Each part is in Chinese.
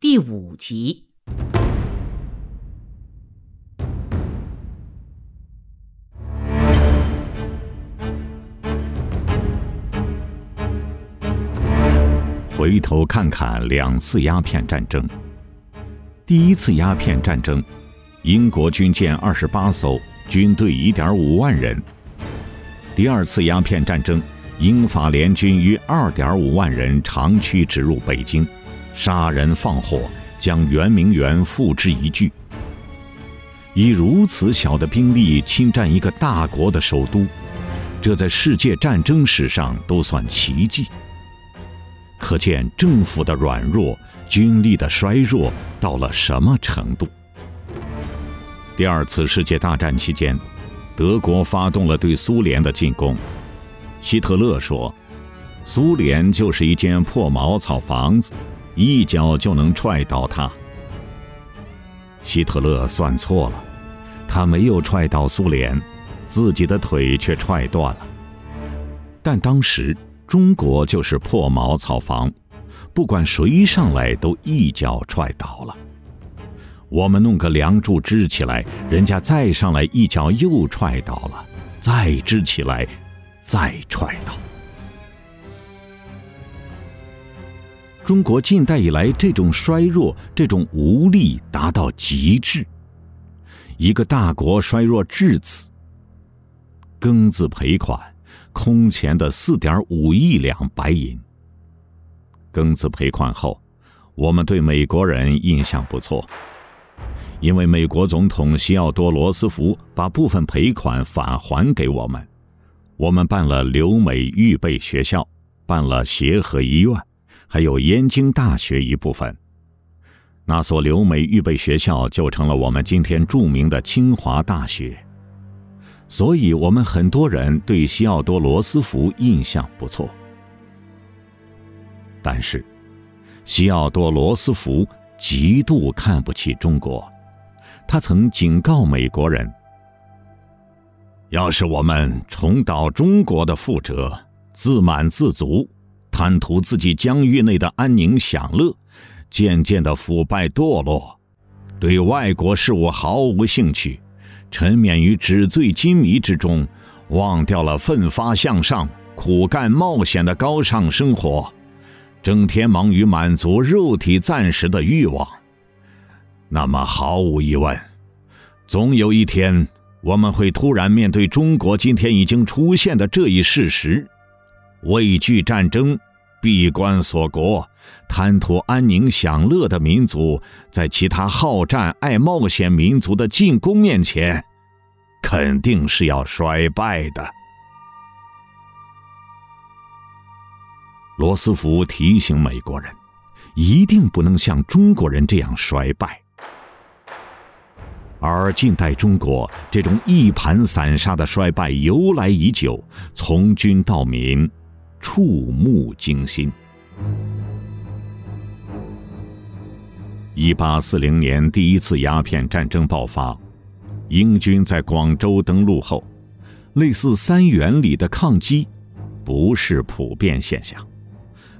第五集。回头看看两次鸦片战争。第一次鸦片战争，英国军舰二十八艘，军队一点五万人。第二次鸦片战争，英法联军约二点五万人长驱直入北京，杀人放火，将圆明园付之一炬。以如此小的兵力侵占一个大国的首都，这在世界战争史上都算奇迹。可见政府的软弱，军力的衰弱到了什么程度？第二次世界大战期间，德国发动了对苏联的进攻。希特勒说：“苏联就是一间破茅草房子，一脚就能踹倒他。”希特勒算错了，他没有踹倒苏联，自己的腿却踹断了。但当时。中国就是破茅草房，不管谁上来都一脚踹倒了。我们弄个梁柱支起来，人家再上来一脚又踹倒了，再支起来，再踹倒。中国近代以来这种衰弱、这种无力达到极致，一个大国衰弱至此，庚子赔款。空前的四点五亿两白银。庚子赔款后，我们对美国人印象不错，因为美国总统西奥多·罗斯福把部分赔款返还给我们。我们办了留美预备学校，办了协和医院，还有燕京大学一部分。那所留美预备学校就成了我们今天著名的清华大学。所以，我们很多人对西奥多·罗斯福印象不错。但是，西奥多·罗斯福极度看不起中国。他曾警告美国人：“要是我们重蹈中国的覆辙，自满自足，贪图自己疆域内的安宁享乐，渐渐的腐败堕落，对外国事务毫无兴趣。”沉湎于纸醉金迷之中，忘掉了奋发向上、苦干冒险的高尚生活，整天忙于满足肉体暂时的欲望。那么，毫无疑问，总有一天，我们会突然面对中国今天已经出现的这一事实：畏惧战争。闭关锁国、贪图安宁享乐的民族，在其他好战爱冒险民族的进攻面前，肯定是要衰败的。罗斯福提醒美国人，一定不能像中国人这样衰败。而近代中国这种一盘散沙的衰败由来已久，从军到民。触目惊心。一八四零年，第一次鸦片战争爆发，英军在广州登陆后，类似三元里的抗击，不是普遍现象，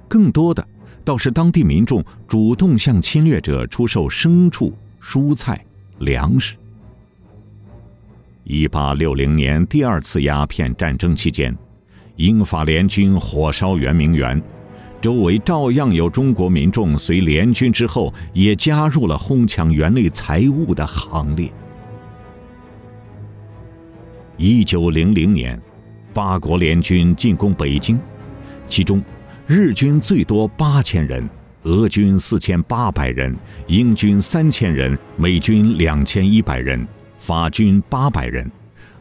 更多的倒是当地民众主动向侵略者出售牲畜、蔬菜、粮食。一八六零年，第二次鸦片战争期间。英法联军火烧圆明园，周围照样有中国民众随联军之后，也加入了哄抢园内财物的行列。一九零零年，八国联军进攻北京，其中日军最多八千人，俄军四千八百人，英军三千人，美军两千一百人，法军八百人，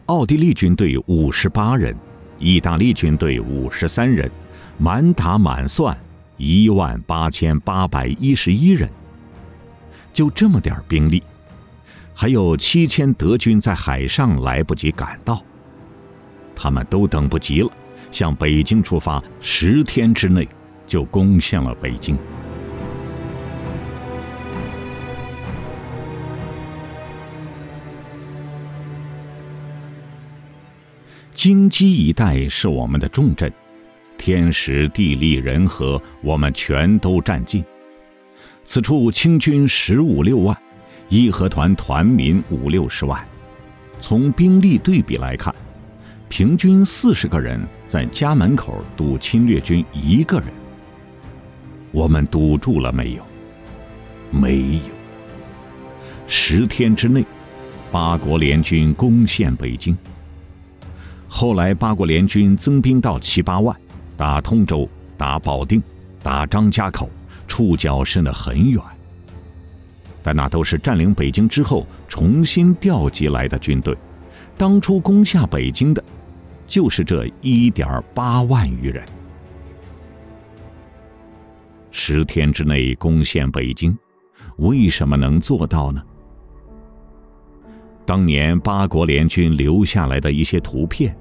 奥地利军队五十八人。意大利军队五十三人，满打满算一万八千八百一十一人。就这么点兵力，还有七千德军在海上来不及赶到，他们都等不及了，向北京出发，十天之内就攻陷了北京。京畿一带是我们的重镇，天时地利人和，我们全都占尽。此处清军十五六万，义和团团民五六十万。从兵力对比来看，平均四十个人在家门口堵侵略军一个人。我们堵住了没有？没有。十天之内，八国联军攻陷北京。后来，八国联军增兵到七八万，打通州、打保定、打张家口。触角伸得很远，但那都是占领北京之后重新调集来的军队。当初攻下北京的，就是这一点八万余人。十天之内攻陷北京，为什么能做到呢？当年八国联军留下来的一些图片，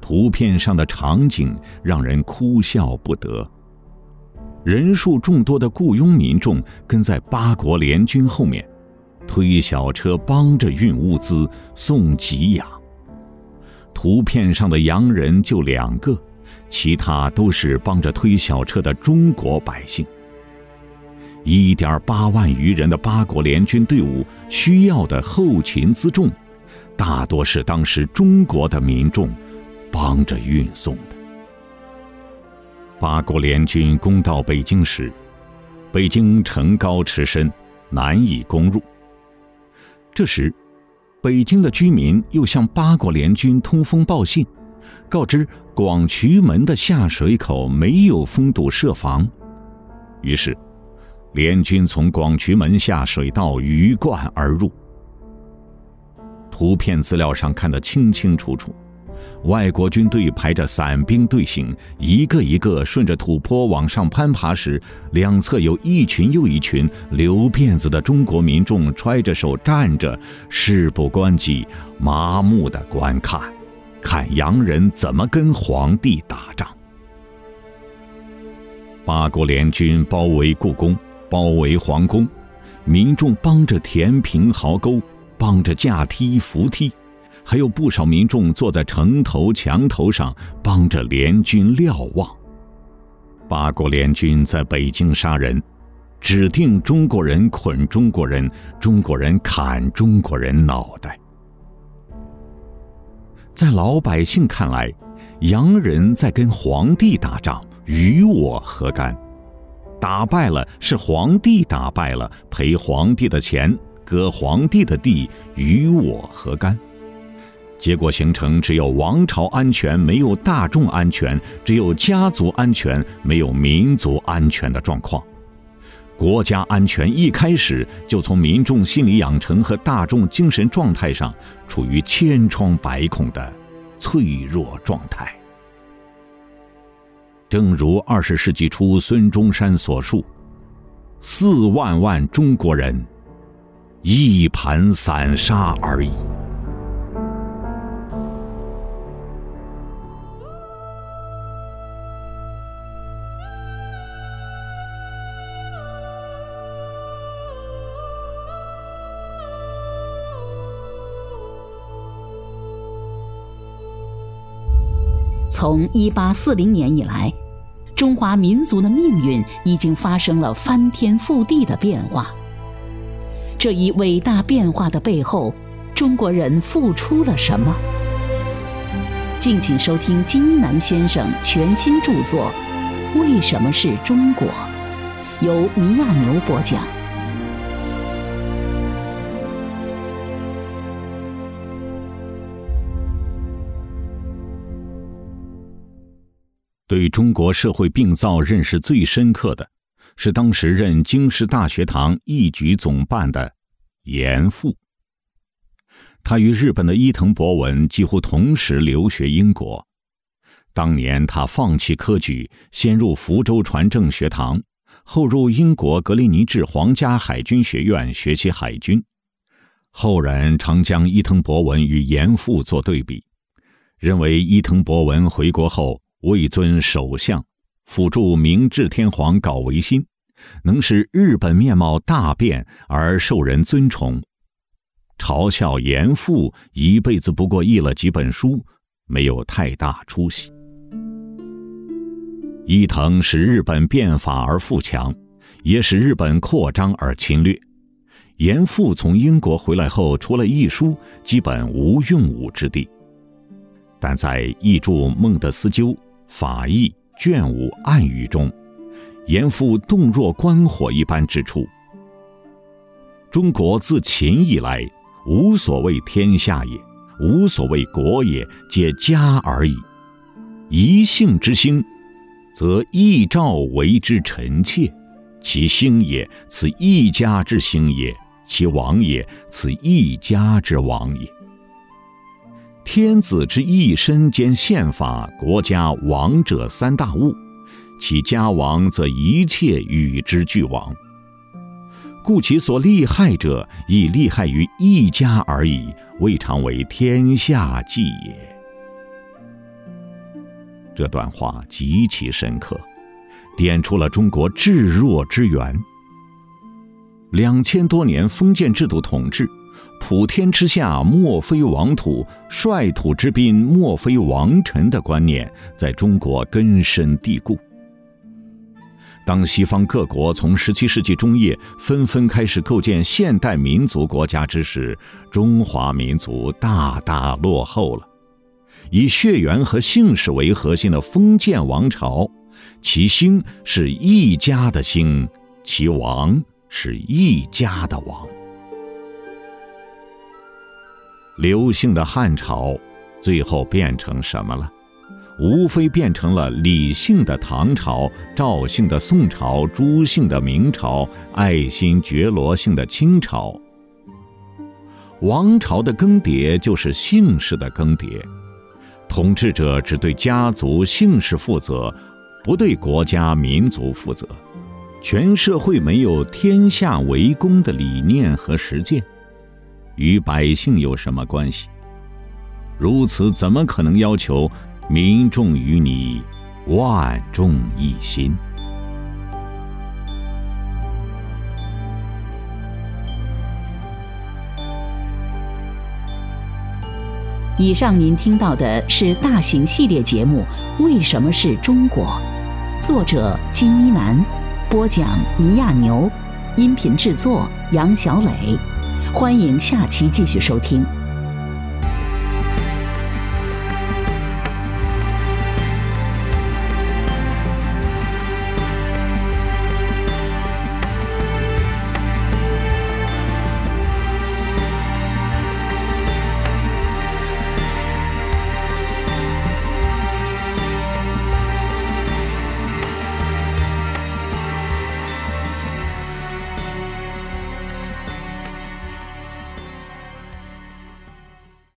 图片上的场景让人哭笑不得。人数众多的雇佣民众跟在八国联军后面，推小车帮着运物资、送给养。图片上的洋人就两个，其他都是帮着推小车的中国百姓。一点八万余人的八国联军队伍需要的后勤辎重，大多是当时中国的民众帮着运送的。八国联军攻到北京时，北京城高池深，难以攻入。这时，北京的居民又向八国联军通风报信，告知广渠门的下水口没有封堵设防。于是，联军从广渠门下水道鱼贯而入。图片资料上看得清清楚楚。外国军队排着散兵队形，一个一个顺着土坡往上攀爬时，两侧有一群又一群留辫子的中国民众揣着手站着，事不关己，麻木的观看，看洋人怎么跟皇帝打仗。八国联军包围故宫，包围皇宫，民众帮着填平壕沟，帮着架梯扶梯。还有不少民众坐在城头墙头上，帮着联军瞭望。八国联军在北京杀人，指定中国人捆中国人，中国人砍中国人脑袋。在老百姓看来，洋人在跟皇帝打仗，与我何干？打败了是皇帝打败了，赔皇帝的钱，割皇帝的地，与我何干？结果形成只有王朝安全没有大众安全，只有家族安全没有民族安全的状况。国家安全一开始就从民众心理养成和大众精神状态上处于千疮百孔的脆弱状态。正如二十世纪初孙中山所述：“四万万中国人，一盘散沙而已。”从一八四零年以来，中华民族的命运已经发生了翻天覆地的变化。这一伟大变化的背后，中国人付出了什么？敬请收听金一南先生全新著作《为什么是中国》，由米亚牛播讲。对中国社会病灶认识最深刻的，是当时任京师大学堂一局总办的严复。他与日本的伊藤博文几乎同时留学英国。当年他放弃科举，先入福州船政学堂，后入英国格林尼治皇家海军学院学习海军。后人常将伊藤博文与严复做对比，认为伊藤博文回国后。位尊首相，辅助明治天皇搞维新，能使日本面貌大变而受人尊崇。嘲笑严复一辈子不过译了几本书，没有太大出息。伊藤使日本变法而富强，也使日本扩张而侵略。严复从英国回来后，除了译书，基本无用武之地。但在译著孟德斯鸠法义卷五暗语中，严复动若观火一般指出：中国自秦以来，无所谓天下也，无所谓国也，皆家而已。一姓之兴，则一兆为之臣妾；其兴也，此一家之兴也；其亡也，此一家之亡也。天子之一身兼宪法、国家亡者三大物，其家亡，则一切与之俱亡。故其所利害者，亦利害于一家而已，未尝为天下计也。这段话极其深刻，点出了中国至弱之源。两千多年封建制度统治，普天之下莫非王土，率土之滨莫非王臣的观念，在中国根深蒂固。当西方各国从十七世纪中叶纷纷开始构建现代民族国家之时，中华民族大大落后了。以血缘和姓氏为核心的封建王朝，其兴是一家的兴，其亡是一家的亡。刘姓的汉朝，最后变成什么了？无非变成了李姓的唐朝、赵姓的宋朝、朱姓的明朝、爱新觉罗姓的清朝。王朝的更迭就是姓氏的更迭，统治者只对家族姓氏负责，不对国家民族负责，全社会没有天下为公的理念和实践，与百姓有什么关系？如此，怎么可能要求？民众与你万众一心。以上您听到的是大型系列节目《为什么是中国》，作者金一南，播讲尼亚牛，音频制作杨小磊。欢迎下期继续收听。